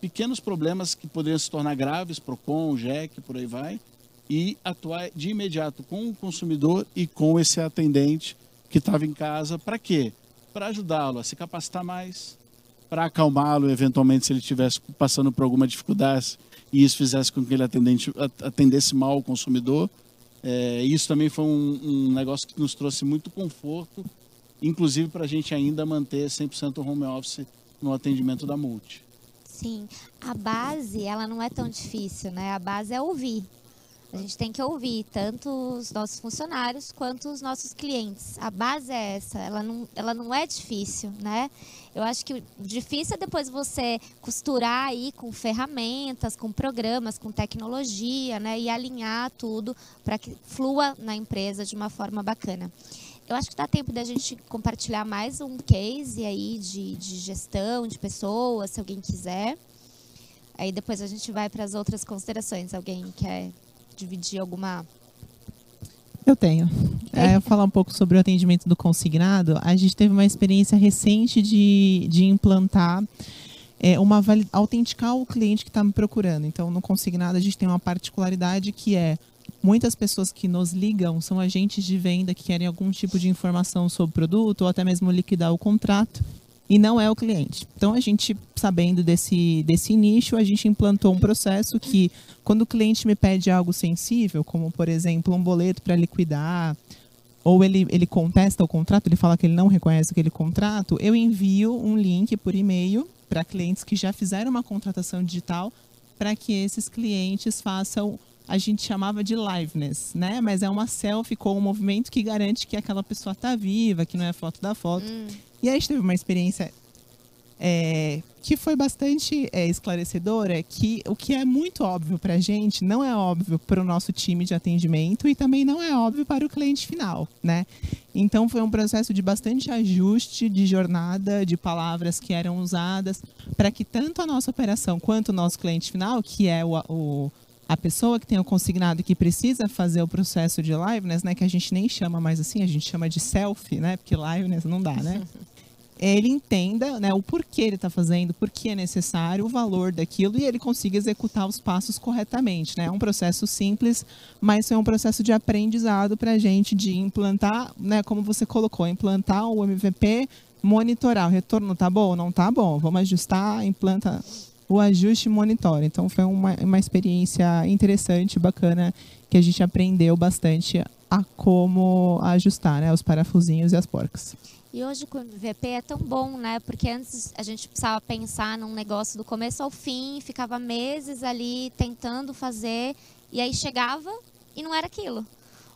pequenos problemas que poderiam se tornar graves, PROCON, JEC, por aí vai, e atuar de imediato com o consumidor e com esse atendente que estava em casa. Para quê? Para ajudá-lo a se capacitar mais, para acalmá-lo, eventualmente, se ele estivesse passando por alguma dificuldade e isso fizesse com que ele atendente, atendesse mal o consumidor. É, isso também foi um, um negócio que nos trouxe muito conforto inclusive para a gente ainda manter 100% home office no atendimento da multi. Sim, a base ela não é tão difícil, né? A base é ouvir. A gente tem que ouvir tanto os nossos funcionários quanto os nossos clientes. A base é essa, ela não, ela não é difícil, né? Eu acho que difícil é depois você costurar aí com ferramentas, com programas, com tecnologia, né? E alinhar tudo para que flua na empresa de uma forma bacana. Eu acho que dá tempo da gente compartilhar mais um case aí de, de gestão de pessoas, se alguém quiser. Aí depois a gente vai para as outras considerações. Alguém quer dividir alguma eu tenho. É, eu falar um pouco sobre o atendimento do consignado. A gente teve uma experiência recente de, de implantar é, uma autenticar o cliente que está me procurando. Então, no consignado a gente tem uma particularidade que é muitas pessoas que nos ligam são agentes de venda que querem algum tipo de informação sobre o produto ou até mesmo liquidar o contrato e não é o cliente. Então a gente, sabendo desse, desse nicho, a gente implantou um processo que, quando o cliente me pede algo sensível, como por exemplo um boleto para liquidar, ou ele, ele contesta o contrato, ele fala que ele não reconhece aquele contrato, eu envio um link por e-mail para clientes que já fizeram uma contratação digital para que esses clientes façam a gente chamava de liveness, né? Mas é uma selfie com um movimento que garante que aquela pessoa está viva, que não é foto da foto. Hum. E a gente teve uma experiência é, que foi bastante é, esclarecedora, que o que é muito óbvio para a gente não é óbvio para o nosso time de atendimento e também não é óbvio para o cliente final, né? Então foi um processo de bastante ajuste de jornada, de palavras que eram usadas para que tanto a nossa operação quanto o nosso cliente final, que é o, o a pessoa que tem o consignado que precisa fazer o processo de liveness, né, que a gente nem chama mais assim, a gente chama de selfie, né, porque liveness não dá, né? ele entenda né, o porquê ele está fazendo, por que é necessário, o valor daquilo e ele consiga executar os passos corretamente. Né? É um processo simples, mas é um processo de aprendizado para a gente de implantar, né, como você colocou, implantar o MVP, monitorar. O retorno tá bom? Não tá bom. Vamos ajustar, implanta o ajuste monitora. Então foi uma, uma experiência interessante, bacana, que a gente aprendeu bastante a como ajustar né, os parafusinhos e as porcas. E hoje com o MVP é tão bom, né? Porque antes a gente precisava pensar num negócio do começo ao fim, ficava meses ali tentando fazer, e aí chegava e não era aquilo.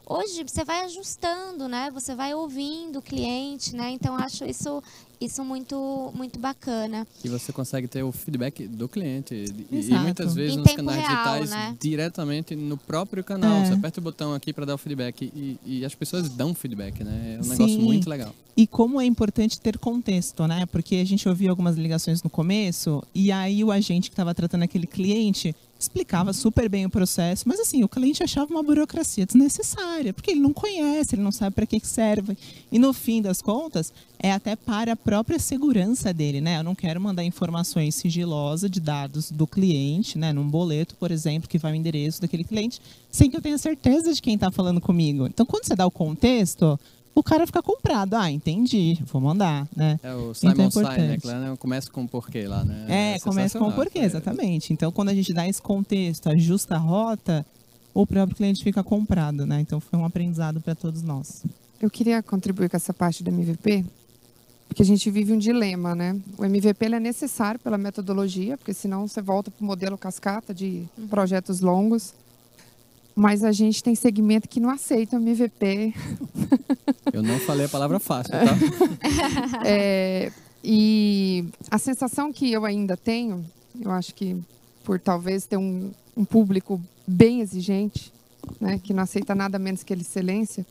Hoje você vai ajustando, né? Você vai ouvindo o cliente, né? Então acho isso isso muito muito bacana. E você consegue ter o feedback do cliente Exato. e muitas vezes em nos canais real, digitais né? diretamente no próprio canal. É. Você aperta o botão aqui para dar o feedback e, e, as pessoas dão feedback, né? É um Sim. negócio muito legal. E como é importante ter contexto, né? Porque a gente ouvia algumas ligações no começo e aí o agente que estava tratando aquele cliente explicava super bem o processo, mas assim, o cliente achava uma burocracia desnecessária, porque ele não conhece, ele não sabe para que serve. E no fim das contas, é até para a própria segurança dele, né? Eu não quero mandar informações sigilosas de dados do cliente, né, num boleto, por exemplo, que vai o endereço daquele cliente, sem que eu tenha certeza de quem está falando comigo. Então, quando você dá o contexto, o cara fica comprado. Ah, entendi, vou mandar, né? É o Simon então, é Sinek, né? Começa com o porquê lá, né? É, é começa com o porquê, exatamente. Então, quando a gente dá esse contexto, ajusta a rota, o próprio cliente fica comprado, né? Então, foi um aprendizado para todos nós. Eu queria contribuir com essa parte do MVP, porque a gente vive um dilema, né? O MVP é necessário pela metodologia, porque senão você volta para o modelo cascata de uhum. projetos longos. Mas a gente tem segmento que não aceita o MVP. Eu não falei a palavra fácil, tá? é, e a sensação que eu ainda tenho, eu acho que por talvez ter um, um público bem exigente, né, que não aceita nada menos que a excelência,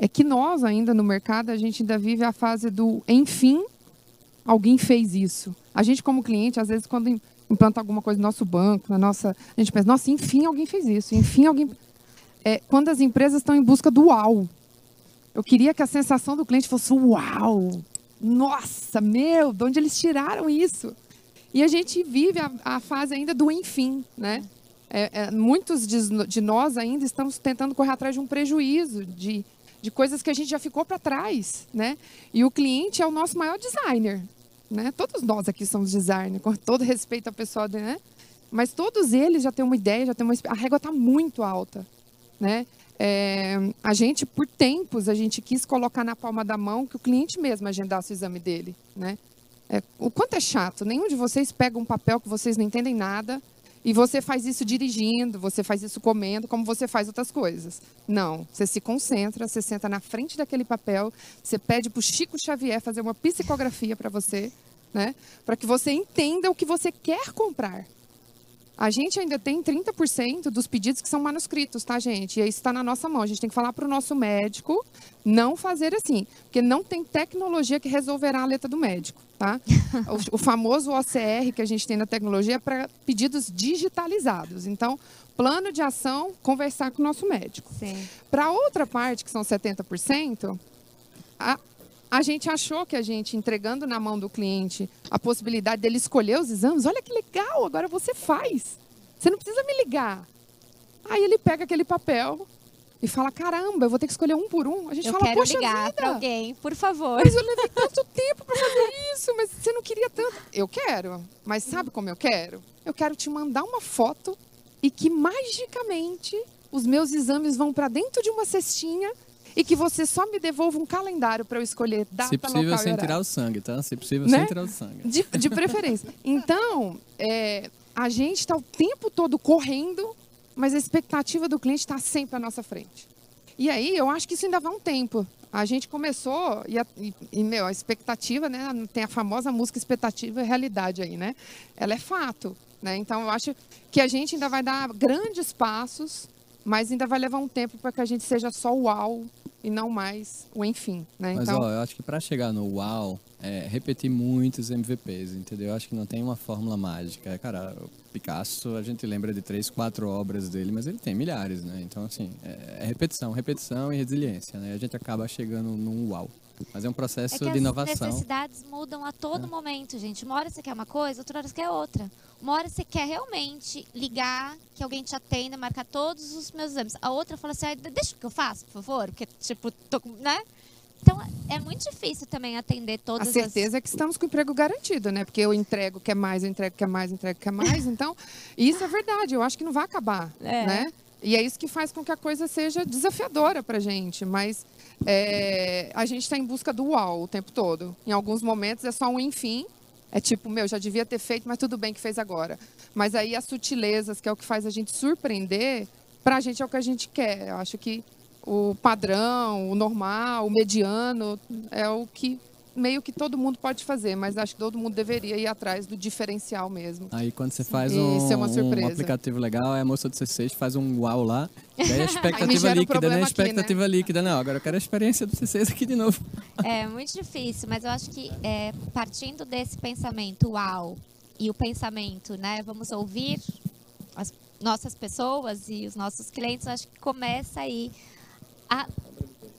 é que nós ainda no mercado, a gente ainda vive a fase do enfim, alguém fez isso. A gente como cliente, às vezes quando implanta alguma coisa no nosso banco, na nossa, a gente pensa, nossa, enfim alguém fez isso, enfim alguém é, quando as empresas estão em busca do uau. Eu queria que a sensação do cliente fosse uau, nossa, meu, de onde eles tiraram isso? E a gente vive a, a fase ainda do enfim, né? É, é, muitos de, de, nós ainda estamos tentando correr atrás de um prejuízo, de, de coisas que a gente já ficou para trás, né? E o cliente é o nosso maior designer, né? Todos nós aqui somos designers, com todo respeito ao pessoal, né? Mas todos eles já têm uma ideia, já têm uma a régua está muito alta, né? É, a gente por tempos a gente quis colocar na palma da mão que o cliente mesmo agendasse o exame dele, né? É, o quanto é chato. Nenhum de vocês pega um papel que vocês não entendem nada e você faz isso dirigindo, você faz isso comendo, como você faz outras coisas. Não, você se concentra, você senta na frente daquele papel, você pede para o Chico Xavier fazer uma psicografia para você, né? Para que você entenda o que você quer comprar. A gente ainda tem 30% dos pedidos que são manuscritos, tá, gente? E isso está na nossa mão. A gente tem que falar para o nosso médico não fazer assim, porque não tem tecnologia que resolverá a letra do médico, tá? o, o famoso OCR que a gente tem na tecnologia é para pedidos digitalizados. Então, plano de ação, conversar com o nosso médico. Para outra parte, que são 70%, a, a gente achou que a gente entregando na mão do cliente a possibilidade dele escolher os exames, olha que legal, agora você faz. Você não precisa me ligar. Aí ele pega aquele papel e fala: caramba, eu vou ter que escolher um por um. A gente eu fala: quero poxa ligar para alguém, por favor. mas eu levei tanto tempo para fazer isso, mas você não queria tanto. Eu quero, mas sabe como eu quero? Eu quero te mandar uma foto e que magicamente os meus exames vão para dentro de uma cestinha e que você só me devolva um calendário para eu escolher data, Se possível, local sem tirar o sangue, tá? Se possível, Né? sem tirar o sangue. De, de preferência. Então, é, a gente está o tempo todo correndo, mas a expectativa do cliente está sempre à nossa frente. E aí, eu acho que isso ainda vai um tempo. A gente começou, e, a, e- e, meu, a expectativa, né? Tem a famosa música expectativa e realidade aí, né? Ela é fato, né? Então, eu acho que a gente ainda vai dar grandes passos, mas ainda vai levar um tempo para que a gente seja só o uau e não mais o enfim, né? Mas, Então, ó, eu acho que para chegar no uau, é repetir muitos MVPs, entendeu? Eu acho que não tem uma fórmula mágica. Cara, o Picasso, a gente lembra de três, quatro obras dele, mas ele tem milhares, né? Então, assim, é, é repetição, repetição e resiliência, né? A gente acaba chegando num uau. Mas é um processo É que de as inovação. necessidades mudam a todo momento, gente. Uma hora você quer uma coisa, outra hora você quer outra. Uma hora você quer realmente ligar, que alguém te atenda, marcar todos os meus exames. A outra fala assim, "Ai, deixa que eu faço, por favor, porque, tipo, tô com, né? Então, é muito difícil também atender A todas as... certeza é que estamos com o emprego garantido, né? Porque eu entrego que é mais, eu entrego que é mais, eu entrego que é mais. Então, isso é verdade. Eu acho que não vai acabar, É. né? E é isso que faz com que a coisa seja desafiadora para gente. Mas é, a gente está em busca do uau o tempo todo. Em alguns momentos é só um enfim. É tipo, meu, já devia ter feito, mas tudo bem que fez agora. Mas aí as sutilezas, que é o que faz a gente surpreender, para a gente é o que a gente quer. Eu acho que o padrão, o normal, o mediano é o que meio que todo mundo pode fazer, mas acho que todo mundo deveria ir atrás do diferencial mesmo. Aí quando você faz E um, é uma um aplicativo legal, aí a moça do C6 faz um uau lá, e aí a expectativa um líquida, né? A aqui, né? expectativa líquida, não, agora eu quero a experiência do C6 aqui de novo. É muito difícil, mas eu acho que é, partindo desse pensamento, uau, e o pensamento, né, vamos ouvir as nossas pessoas e os nossos clientes, eu acho que começa aí a,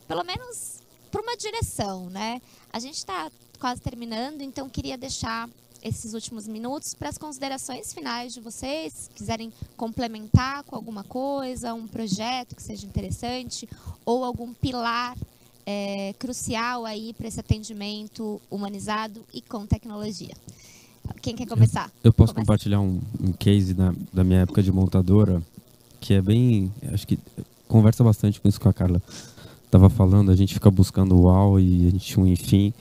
pelo menos para uma direção, né? A gente está quase terminando, então queria deixar esses últimos minutos para as considerações finais de vocês, se quiserem complementar com alguma coisa, um projeto que seja interessante ou algum pilar é, crucial aí para esse atendimento humanizado e com tecnologia. Quem quer começar? Eu posso Começa. compartilhar um, um case da, da minha época de montadora, que é bem. Acho que conversa bastante com isso que a Carla estava falando. A gente fica buscando o UAU e a gente um enfim,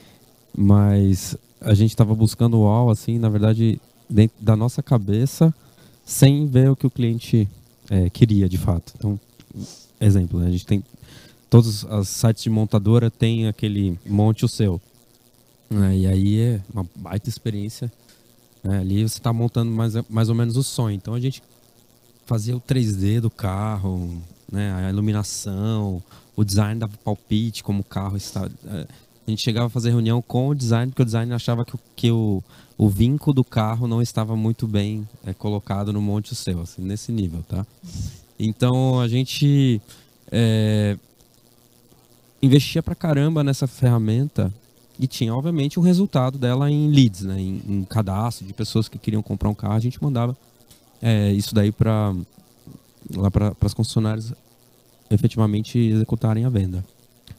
mas a gente estava buscando o UAU, assim, na verdade, dentro da nossa cabeça, sem ver o que o cliente é, queria de fato. Então, exemplo, né? a gente tem. Todos os sites de montadora tem aquele monte o seu. né? E aí é uma baita experiência né, ali você está montando mais, mais ou menos o sonho. Então a gente fazia o 3D do carro, né, a iluminação, o design dava palpite como o carro está. é, A gente chegava a fazer reunião com o design, porque o design achava que, o- que o, o vinco do carro não estava muito bem é, colocado no monte seu, assim, nesse nível, tá? Então a gente é, investia pra caramba nessa ferramenta e tinha, obviamente, um resultado dela em leads, né? em, em cadastro de pessoas que queriam comprar um carro. A gente mandava é, isso daí para lá para as concessionárias efetivamente executarem a venda.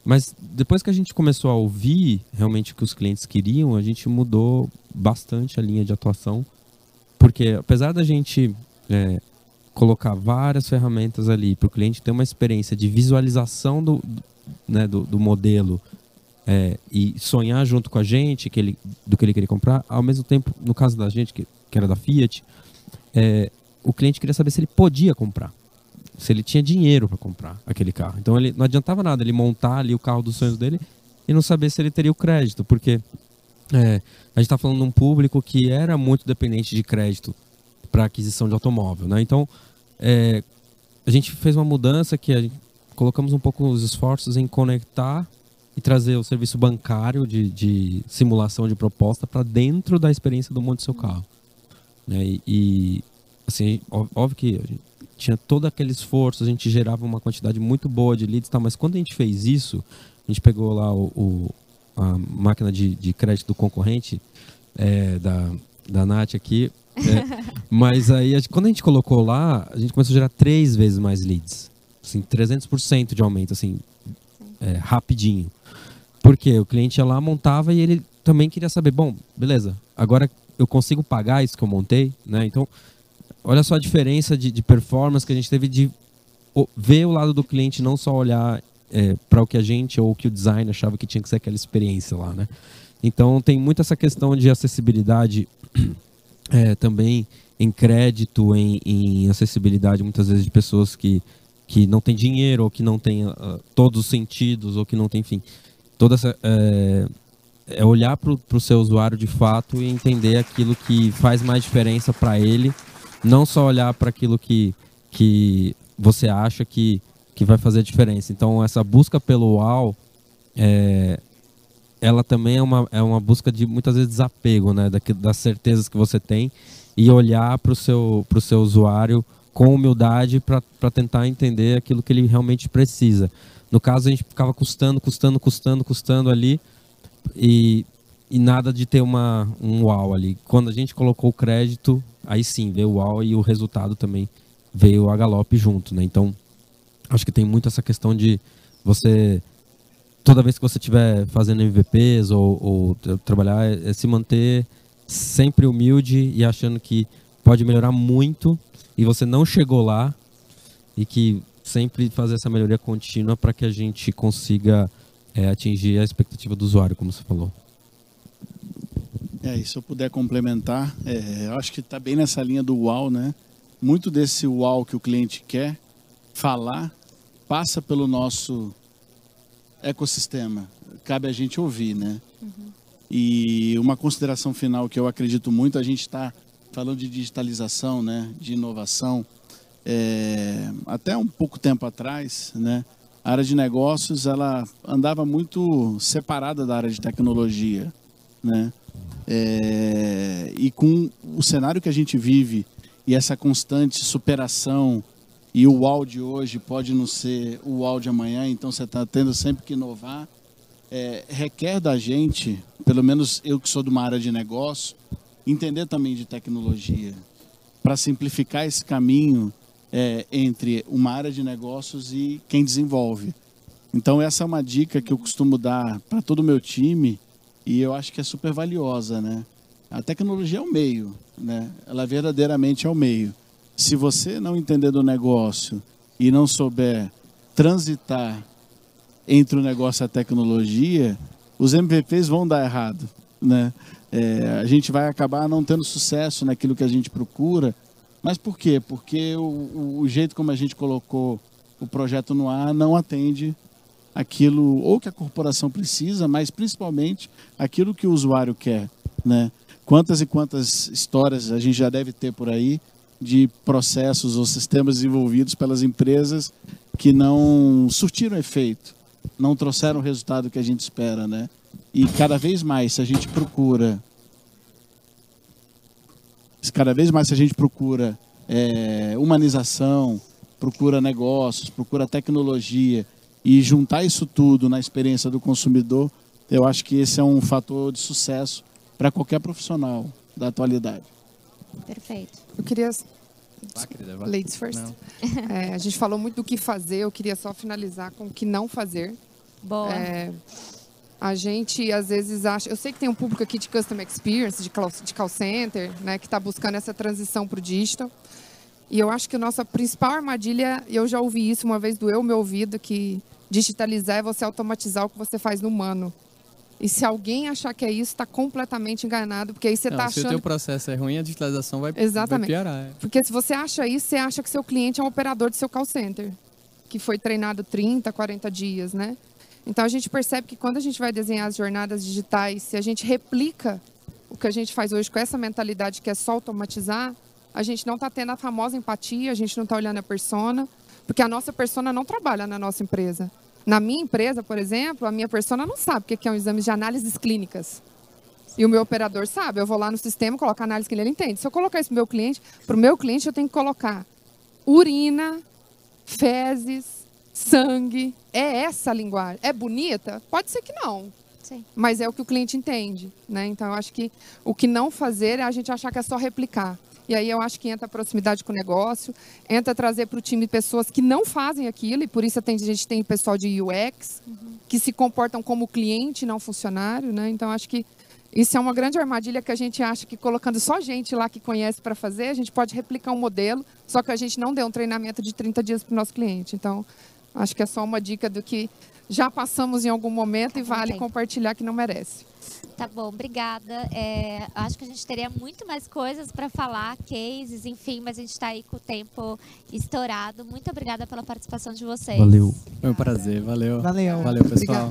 Mas depois que a gente começou a ouvir realmente o que os clientes queriam, a gente mudou bastante a linha de atuação, porque apesar da gente é, colocar várias ferramentas ali para o cliente ter uma experiência de visualização do, né, do, do modelo é, e sonhar junto com a gente que ele, do que ele queria comprar. Ao mesmo tempo, no caso da gente, que, que era da Fiat, é, o cliente queria saber se ele podia comprar, se ele tinha dinheiro para comprar aquele carro. Então ele não adiantava nada ele montar ali o carro dos sonhos dele e não saber se ele teria o crédito, porque é, a gente está falando de um público que era muito dependente de crédito para aquisição de automóvel, né? Então é, a gente fez uma mudança que colocamos um pouco os esforços em conectar e trazer o serviço bancário de, de simulação de proposta para dentro da experiência do monte do seu carro. Né? E, e, assim, óbvio que tinha todo aquele esforço, a gente gerava uma quantidade muito boa de leads, tá? mas quando a gente fez isso, a gente pegou lá o, o a máquina de, de crédito do concorrente é, da, da Nath aqui, é, mas aí, quando a gente colocou lá, a gente começou a gerar três vezes mais leads. Assim, 300% de aumento, assim, é, rapidinho. Porque o cliente ia lá, montava e ele também queria saber, bom, beleza, agora eu consigo pagar isso que eu montei, né? Então, olha só a diferença de, de performance que a gente teve de ver o lado do cliente, não só olhar é, para o que a gente ou o que o design achava que tinha que ser aquela experiência lá, né? Então, tem muito essa questão de acessibilidade é, também em crédito, em, em, acessibilidade, muitas vezes de pessoas que, que não têm dinheiro ou que não têm uh, todos os sentidos ou que não têm, enfim, toda essa é, é olhar para o seu usuário de fato e entender aquilo que faz mais diferença para ele, não só olhar para aquilo que, que você acha que, que vai fazer diferença. Então, essa busca pelo UAU, é, ela também é uma, é uma busca de muitas vezes desapego, né? Da, das certezas que você tem e olhar para o seu, seu usuário com humildade para tentar entender aquilo que ele realmente precisa. No caso, a gente ficava custando, custando, custando, custando ali e, e nada de ter uma, um uau ali. Quando a gente colocou o crédito, aí sim veio o uau e o resultado também veio a galope junto, né? Então, acho que tem muito essa questão de você toda vez que você estiver fazendo MVPs ou, ou trabalhar, é, é se manter sempre humilde e achando que pode melhorar muito e você não chegou lá e que sempre fazer essa melhoria contínua para que a gente consiga é, atingir a expectativa do usuário, como você falou. É, e se eu puder complementar, é, eu acho que está bem nessa linha do UAU, né? Muito desse UAU que o cliente quer falar passa pelo nosso ecossistema. Cabe a gente ouvir, né? Uhum. E uma consideração final que eu acredito muito, a gente está falando de digitalização, né? De inovação. É, até um pouco tempo atrás, né? A área de negócios ela andava muito separada da área de tecnologia, né? É, e com o cenário que a gente vive e essa constante superação e o UAU de hoje pode não ser o UAU de amanhã, então você está tendo sempre que inovar. É, requer da gente, pelo menos eu que sou de uma área de negócio, entender também de tecnologia, para simplificar esse caminho é, entre uma área de negócios e quem desenvolve. Então essa é uma dica que eu costumo dar para todo o meu time e eu acho que é super valiosa, né? A tecnologia é o meio, né? Ela verdadeiramente é o meio se você não entender do negócio e não souber transitar entre o negócio e a tecnologia, os MVPs vão dar errado, né? É, a gente vai acabar não tendo sucesso naquilo que a gente procura. Mas por quê? Porque o, o jeito como a gente colocou o projeto no ar não atende aquilo ou que a corporação precisa, mas principalmente aquilo que o usuário quer, né? Quantas e quantas histórias a gente já deve ter por aí de processos ou sistemas desenvolvidos pelas empresas que não surtiram efeito, não trouxeram o resultado que a gente espera, né? E cada vez mais, se a gente procura, cada vez mais se a gente procura é, humanização, procura negócios, procura tecnologia e juntar isso tudo na experiência do consumidor, eu acho que esse é um fator de sucesso para qualquer profissional da atualidade. Perfeito. Eu queria Ladies first. É, a gente falou muito do que fazer, eu queria só finalizar com o que não fazer. Boa. É, a gente às vezes acha. Eu sei que tem um público aqui de Customer Experience, de call, de call center, né, que está buscando essa transição para o digital. E eu acho que a nossa principal armadilha, e eu já ouvi isso uma vez, doeu o meu ouvido, que digitalizar é você automatizar o que você faz no humano. E se alguém achar que é isso, está completamente enganado, porque aí você está Se o achando. teu processo é ruim, a digitalização vai, vai Exatamente. piorar. é. Porque se você acha isso, você acha que seu cliente é um operador de seu call center, que foi treinado 30, 40 dias, né? Então a gente percebe que quando a gente vai desenhar as jornadas digitais, se a gente replica o que a gente faz hoje com essa mentalidade que é só automatizar, a gente não está tendo a famosa empatia, a gente não está olhando a persona, porque a nossa persona não trabalha na nossa empresa. Na minha empresa, por exemplo, a minha persona não sabe o que é um exame de análises clínicas. E o meu operador sabe. Eu vou lá no sistema, coloco a análise que ele entende. Se eu colocar isso para o meu cliente, para o meu cliente eu tenho que colocar urina, fezes, sangue. É essa a linguagem. É bonita? Pode ser que não. Sim. Mas é o que o cliente entende. Né? Então, eu acho que o que não fazer é a gente achar que é só replicar. E aí eu acho que entra a proximidade com o negócio, entra trazer para o time pessoas que não fazem aquilo, e por isso a gente tem pessoal de UX, que se comportam como cliente, não funcionário. Né? Então, acho que isso é uma grande armadilha que a gente acha que colocando só gente lá que conhece para fazer, a gente pode replicar um modelo, só que a gente não deu um treinamento de 30 dias para o nosso cliente. Então, acho que é só uma dica do que já passamos em algum momento e vale compartilhar que não merece. Tá bom, obrigada. É, acho que a gente teria muito mais coisas para falar, cases, enfim, mas a gente está aí com o tempo estourado. Muito obrigada pela participação de vocês. Valeu. Foi um prazer, valeu. Valeu. Valeu, pessoal.